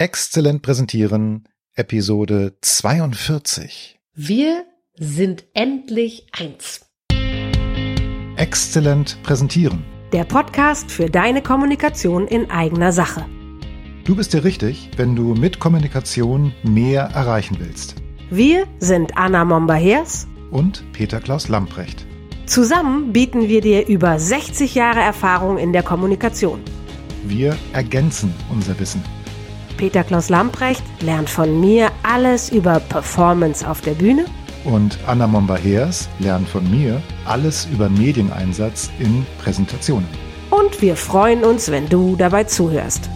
Exzellent präsentieren, Episode 42. Wir sind endlich eins. Exzellent präsentieren. Der Podcast für deine Kommunikation in eigener Sache. Du bist dir richtig, wenn du mit Kommunikation mehr erreichen willst. Wir sind Anna Momba-Hers Und Peter Klaus Lamprecht. Zusammen bieten wir dir über 60 Jahre Erfahrung in der Kommunikation. Wir ergänzen unser Wissen. Peter Klaus Lamprecht lernt von mir alles über Performance auf der Bühne Und Anna Momba-Hers lernt von mir alles über Medieneinsatz in Präsentationen. und wir freuen uns, wenn du dabei zuhörst.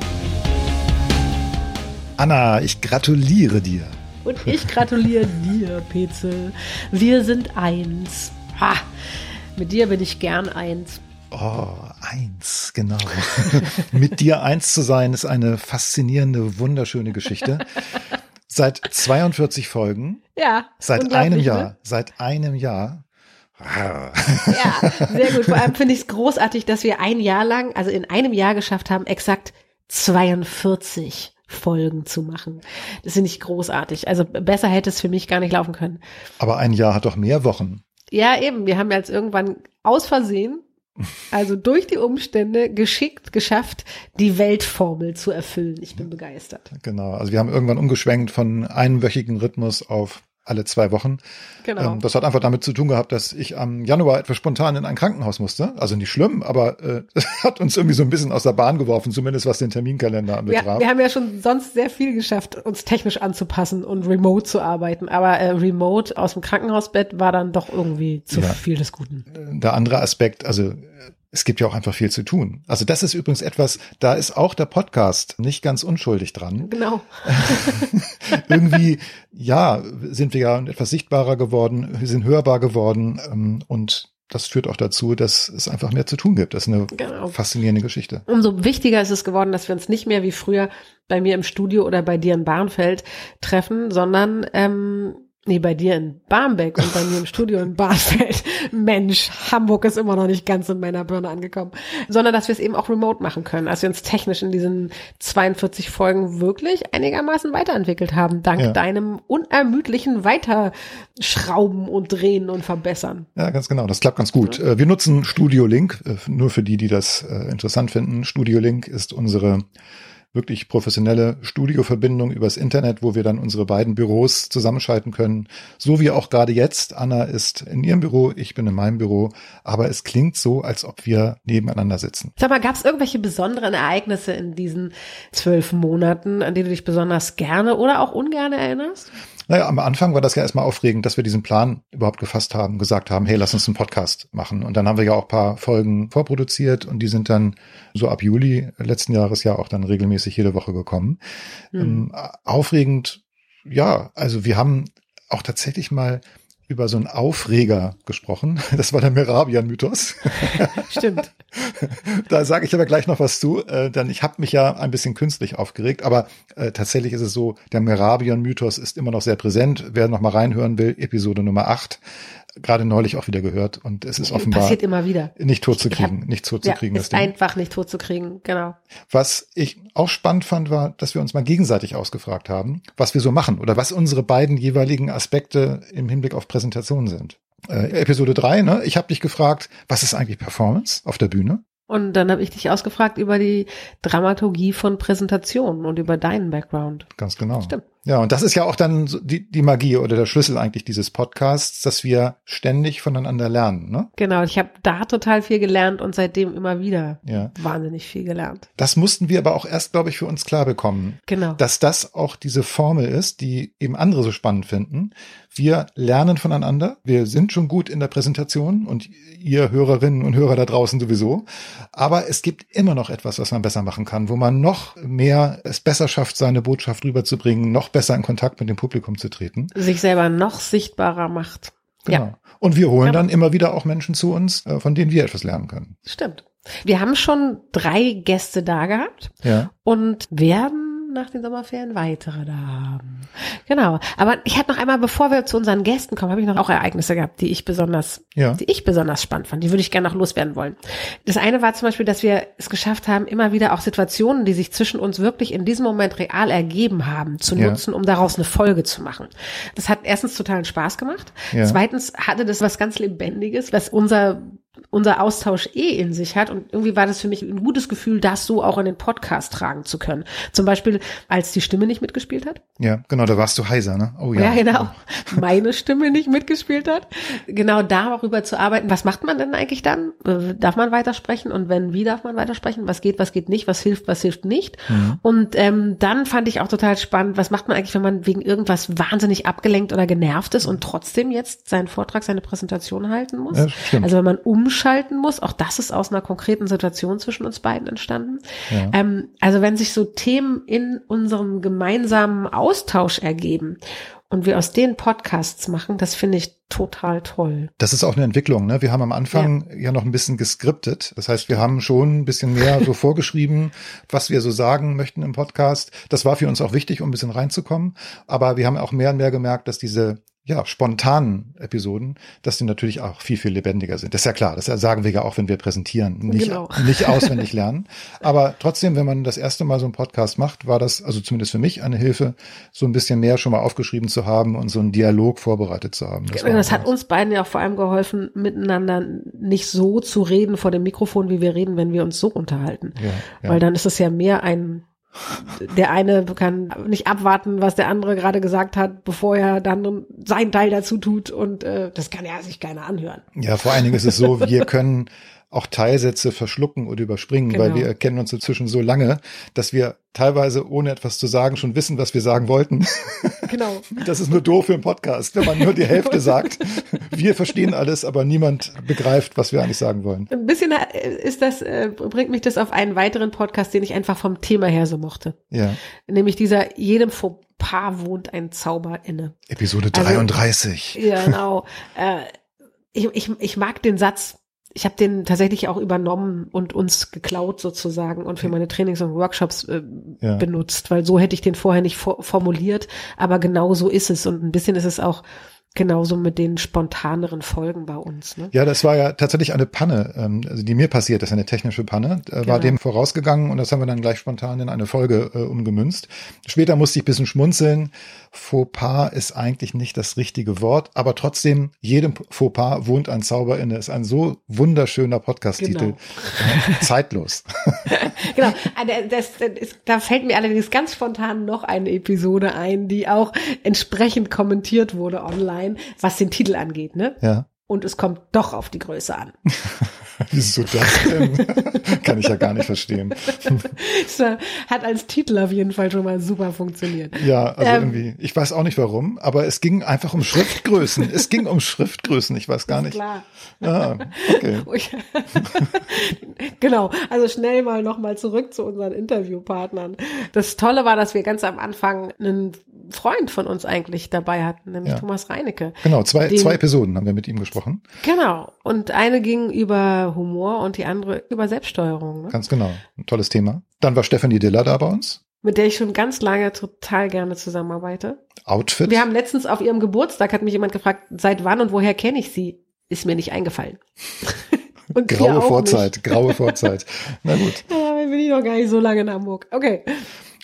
Anna, ich gratuliere dir. Und ich gratuliere dir, Petzel. Wir sind eins. Ha, mit dir bin ich gern eins. Oh, eins, genau. Mit dir eins zu sein, ist eine faszinierende, wunderschöne Geschichte. Seit 42 Folgen, Ja. seit einem Jahr, Ne? seit einem Jahr. Ja, sehr gut. Vor allem finde ich es großartig, dass wir ein Jahr lang, also in einem Jahr geschafft haben, exakt 42 Folgen zu machen. Das finde ich großartig. Also besser hätte es für mich gar nicht laufen können. Aber ein Jahr hat doch mehr Wochen. Ja, eben. Wir haben jetzt irgendwann aus Versehen, also durch die Umstände, geschickt geschafft, die Weltformel zu erfüllen. Ich bin begeistert. Genau. Also wir haben irgendwann umgeschwenkt von einwöchigen Rhythmus auf alle zwei Wochen. Genau. Ähm, das hat einfach damit zu tun gehabt, dass ich am Januar etwas spontan in ein Krankenhaus musste. Also nicht schlimm, aber äh, es hat uns irgendwie so ein bisschen aus der Bahn geworfen, zumindest was den Terminkalender anbetraf. wir haben ja schon sonst sehr viel geschafft, uns technisch anzupassen und remote zu arbeiten. Aber äh, remote aus dem Krankenhausbett war dann doch irgendwie zu Ja. viel des Guten. der andere Aspekt, also äh, es gibt ja auch einfach viel zu tun. Also das ist übrigens etwas, da ist auch der Podcast nicht ganz unschuldig dran. Genau. Irgendwie, ja, sind wir ja etwas sichtbarer geworden, sind hörbar geworden ähm, und das führt auch dazu, dass es einfach mehr zu tun gibt. Das ist eine Genau. faszinierende Geschichte. Umso wichtiger ist es geworden, dass wir uns nicht mehr wie früher bei mir im Studio oder bei dir in Barnfeld treffen, sondern ähm, nee, bei dir in Barmbek und bei mir im Studio in Barnfeld. Mensch, Hamburg ist immer noch nicht ganz in meiner Birne angekommen. Sondern dass wir es eben auch remote machen können. Als wir uns technisch in diesen 42 Folgen wirklich einigermaßen weiterentwickelt haben, dank Ja. deinem unermüdlichen Weiterschrauben und Drehen und Verbessern. Ja, ganz genau. Das klappt ganz gut. Äh, Wir nutzen Studio Link, äh, nur für die, die das äh, interessant finden. Studio Link ist unsere wirklich professionelle Studioverbindung übers Internet, wo wir dann unsere beiden Büros zusammenschalten können. So wie auch gerade jetzt. Anna ist in ihrem Büro, ich bin in meinem Büro. Aber es klingt so, als ob wir nebeneinander sitzen. Sag mal, gab es irgendwelche besonderen Ereignisse in diesen zwölf Monaten, an die du dich besonders gerne oder auch ungerne erinnerst? Naja, am Anfang war das ja erstmal aufregend, dass wir diesen Plan überhaupt gefasst haben, gesagt haben, hey, lass uns einen Podcast machen. Und dann haben wir ja auch ein paar Folgen vorproduziert und die sind dann so ab Juli letzten Jahres ja auch dann regelmäßig jede Woche gekommen. Ähm, aufregend, ja, also wir haben auch tatsächlich mal über so einen Aufreger gesprochen. Das war der Merabian-Mythos. Stimmt. Da sage ich aber gleich noch was zu, äh, denn ich habe mich ja ein bisschen künstlich aufgeregt, aber äh, tatsächlich ist es so, der Merabian-Mythos ist immer noch sehr präsent. Wer noch mal reinhören will, Episode Nummer 8, gerade neulich auch wieder gehört und es ist offenbar Passiert immer wieder. nicht tot zu Ich hab- kriegen, nicht tot Ja, zu kriegen, das ist Ding. einfach nicht tot zu kriegen, genau. Was ich auch spannend fand, war, dass wir uns mal gegenseitig ausgefragt haben, was wir so machen oder was unsere beiden jeweiligen Aspekte im Hinblick auf Präsentationen sind. Äh, Episode 3, ne? Ich habe dich gefragt, was ist eigentlich Performance auf der Bühne? Und dann habe ich dich ausgefragt über die Dramaturgie von Präsentationen und über deinen Background. Ganz genau. Stimmt. Ja, und das ist ja auch dann die, die Magie oder der Schlüssel eigentlich dieses Podcasts, dass wir ständig voneinander lernen. Ne? Genau, ich habe da total viel gelernt und seitdem immer wieder Ja. wahnsinnig viel gelernt. Das mussten wir aber auch erst, glaube ich, für uns klar bekommen, Genau. dass das auch diese Formel ist, die eben andere so spannend finden. Wir lernen voneinander. Wir sind schon gut in der Präsentation und ihr Hörerinnen und Hörer da draußen sowieso. Aber es gibt immer noch etwas, was man besser machen kann, wo man noch mehr es besser schafft, seine Botschaft rüberzubringen, noch besser in Kontakt mit dem Publikum zu treten. Sich selber noch sichtbarer macht. Genau. Ja, Und wir holen Ja. dann immer wieder auch Menschen zu uns, äh, von denen wir etwas lernen können. stimmt. Wir haben schon drei Gäste da gehabt Ja. und werden nach den Sommerferien weitere da haben. Genau. Aber ich hatte noch einmal, bevor wir zu unseren Gästen kommen, habe ich noch auch Ereignisse gehabt, die ich besonders, Ja. die ich besonders spannend fand. Die würde ich gerne noch loswerden wollen. Das eine war zum Beispiel, dass wir es geschafft haben, immer wieder auch Situationen, die sich zwischen uns wirklich in diesem Moment real ergeben haben, zu Ja. nutzen, um daraus eine Folge zu machen. Das hat erstens totalen Spaß gemacht. Ja. Zweitens hatte das was ganz Lebendiges, was unser unser Austausch eh in sich hat. Und irgendwie war das für mich ein gutes Gefühl, das so auch in den Podcast tragen zu können. Zum Beispiel, als die Stimme nicht mitgespielt hat. Ja, genau, da warst du heiser, ne? Oh ja. Ja, genau. Meine Stimme nicht mitgespielt hat. Genau darüber zu arbeiten. Was macht man denn eigentlich dann? Äh, Darf man weitersprechen? Und wenn, wie darf man weitersprechen? Was geht, was geht nicht? Was hilft, was hilft nicht? Mhm. Und ähm, dann fand ich auch total spannend, was macht man eigentlich, wenn man wegen irgendwas wahnsinnig abgelenkt oder genervt ist und trotzdem jetzt seinen Vortrag, seine Präsentation halten muss? Ja, also wenn man umschalten muss, auch das ist aus einer konkreten Situation zwischen uns beiden entstanden. Ja. Ähm, also wenn sich so Themen in unserem gemeinsamen Austausch ergeben und wir aus den Podcasts machen, das finde ich total toll. Das ist auch eine Entwicklung. Ne? Wir haben am Anfang ja. noch ein bisschen geskriptet. Das heißt, wir haben schon ein bisschen mehr so vorgeschrieben, was wir so sagen möchten im Podcast. Das war für uns auch wichtig, um ein bisschen reinzukommen. Aber wir haben auch mehr und mehr gemerkt, dass diese ja, spontanen Episoden, dass die natürlich auch viel, viel lebendiger sind. Das ist ja klar, das sagen wir ja auch, wenn wir präsentieren, nicht, Genau. nicht auswendig lernen. Aber trotzdem, wenn man das erste Mal so einen Podcast macht, war das, also zumindest für mich, eine Hilfe, so ein bisschen mehr schon mal aufgeschrieben zu haben und so einen Dialog vorbereitet zu haben. Das, das hat uns beiden ja auch vor allem geholfen, miteinander nicht so zu reden vor dem Mikrofon, wie wir reden, wenn wir uns so unterhalten. ja, ja. Weil dann ist es ja mehr ein der eine kann nicht abwarten, was der andere gerade gesagt hat, bevor er dann sein Teil dazu tut und äh, das kann ja sich keiner anhören. Ja, vor allen Dingen ist es so, wir können auch Teilsätze verschlucken oder überspringen, Genau. weil wir kennen uns inzwischen so lange, dass wir teilweise ohne etwas zu sagen schon wissen, was wir sagen wollten. Genau. Das ist nur doof für einen Podcast, wenn man nur die Hälfte sagt. Wir verstehen alles, aber niemand begreift, was wir eigentlich sagen wollen. Ein bisschen äh, ist das, äh, bringt mich das auf einen weiteren Podcast, den ich einfach vom Thema her so mochte. Ja. Nämlich dieser jedem Fauxpas wohnt ein Zauber inne. Episode Also- 33. Ja, genau. äh, ich, ich, ich mag den Satz. Ich habe den tatsächlich auch übernommen und uns geklaut sozusagen und für meine Trainings und Workshops äh, Ja. benutzt, weil so hätte ich den vorher nicht for formuliert, aber genau so ist es und ein bisschen ist es auch genauso mit den spontaneren Folgen bei uns. Ne? Ja, das war ja tatsächlich eine Panne, ähm, also die mir passiert ist, eine technische Panne, äh, war Genau. dem vorausgegangen und das haben wir dann gleich spontan in eine Folge äh, umgemünzt. Später musste ich ein bisschen schmunzeln. Fauxpas ist eigentlich nicht das richtige Wort, aber trotzdem, jedem Fauxpas wohnt ein Zauber inne. Ist ein so wunderschöner Podcast-Titel. Genau. Zeitlos. Genau, Ah, das, das da fällt mir allerdings ganz spontan noch eine Episode ein, die auch entsprechend kommentiert wurde online, was den Titel angeht, ne? Ja. Und es kommt doch auf die Größe an. Wieso das denn? Kann ich ja gar nicht verstehen. Äh, hat als Titel auf jeden Fall schon mal super funktioniert. Ja, also Ähm. irgendwie, ich weiß auch nicht warum, aber es ging einfach um Schriftgrößen. Es ging um Schriftgrößen, ich weiß gar nicht. Klar. Ja, okay. genau, also schnell mal nochmal zurück zu unseren Interviewpartnern. Das Tolle war, dass wir ganz am Anfang einen Freund von uns eigentlich dabei hatten, nämlich Ja. Thomas Reinecke. Genau, zwei, Den- zwei Episoden haben wir mit ihm gesprochen. Genau. Und eine ging über Humor und die andere über Selbststeuerung, ne? Ganz genau. Ein tolles Thema. Dann war Stephanie Diller da bei uns. mit der ich schon ganz lange total gerne zusammenarbeite. Outfit. Wir haben letztens auf ihrem Geburtstag, hat mich jemand gefragt, seit wann und woher kenne ich sie? Ist mir nicht eingefallen. und graue Vorzeit, graue Vorzeit. Na gut. Nicht. Ja, bin ich noch gar nicht so lange in Hamburg. Okay,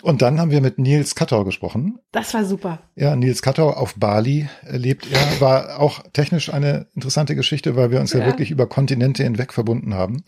Und dann haben wir mit Nils Kattau gesprochen. das war super. Ja, Nils Kattau auf Bali lebt er. War auch technisch eine interessante Geschichte, weil wir uns ja, Ja. wirklich über Kontinente hinweg verbunden haben.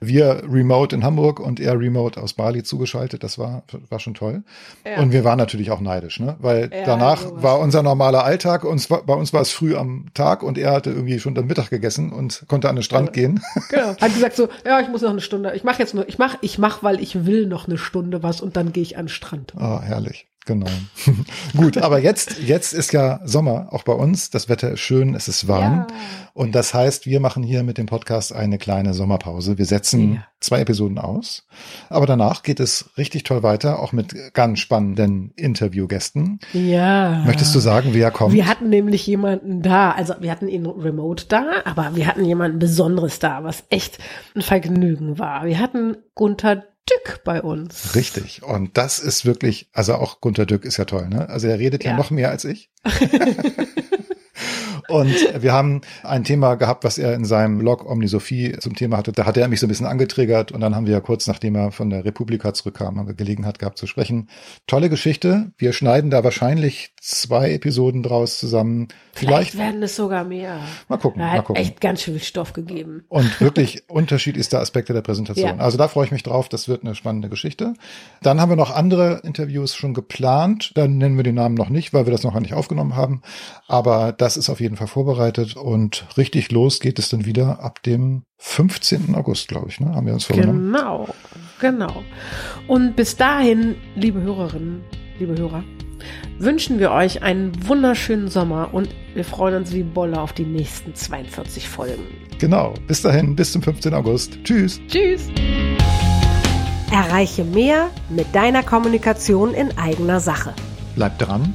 Wir remote in Hamburg und er remote aus Bali zugeschaltet. Das war, war schon toll. Ja. Und wir waren natürlich auch neidisch, ne? Weil Ja, danach sowas. war unser normaler Alltag. Uns, bei uns war es früh am Tag und er hatte irgendwie schon dann Mittag gegessen und konnte an den Strand gehen. Genau. Hat gesagt so, ja, ich muss noch eine Stunde. Ich mache jetzt nur, ich mach, ich mach, weil ich will noch eine Stunde was und dann gehe ich an den Strand. Ah, herrlich. Genau. Gut, aber jetzt, jetzt ist ja Sommer, auch bei uns. Das Wetter ist schön, es ist warm. Ja. Und das heißt, wir machen hier mit dem Podcast eine kleine Sommerpause. Wir setzen Ja. zwei Episoden aus. Aber danach geht es richtig toll weiter, auch mit ganz spannenden Interviewgästen. Ja. Möchtest du sagen, wer kommt? Wir hatten nämlich jemanden da, also wir hatten ihn remote da, aber wir hatten jemanden Besonderes da, was echt ein Vergnügen war. Wir hatten Gunther Dück bei uns. Richtig. Und das ist wirklich, also auch Gunter Dück ist ja toll, ne? Also er redet ja, ja noch mehr als ich. Und wir haben ein Thema gehabt, was er in seinem Blog Omnisophie zum Thema hatte. Da hat er mich so ein bisschen angetriggert und dann haben wir ja kurz nachdem er von der Republika zurückkam, haben wir Gelegenheit gehabt zu sprechen. Tolle Geschichte. Wir schneiden da wahrscheinlich zwei Episoden draus zusammen. Vielleicht, Vielleicht werden es sogar mehr. Mal gucken. Er hat mal gucken. echt ganz schön viel Stoff gegeben. Und wirklich unterschiedlichste Aspekte der Präsentation. Ja. Also da freue ich mich drauf. Das wird eine spannende Geschichte. Dann haben wir noch andere Interviews schon geplant. Dann nennen wir den Namen noch nicht, weil wir das noch nicht aufgenommen haben. Aber das ist auf jeden Fall vorbereitet und richtig los geht es dann wieder ab dem 15. August, glaube ich, ne? Haben wir uns vorgenommen. Genau, genau. Und bis dahin, liebe Hörerinnen, liebe Hörer, wünschen wir euch einen wunderschönen Sommer und wir freuen uns wie Bolle auf die nächsten 42 Folgen. Genau. Bis dahin, bis zum 15. August. Tschüss. Tschüss. Erreiche mehr mit deiner Kommunikation in eigener Sache. Bleib dran,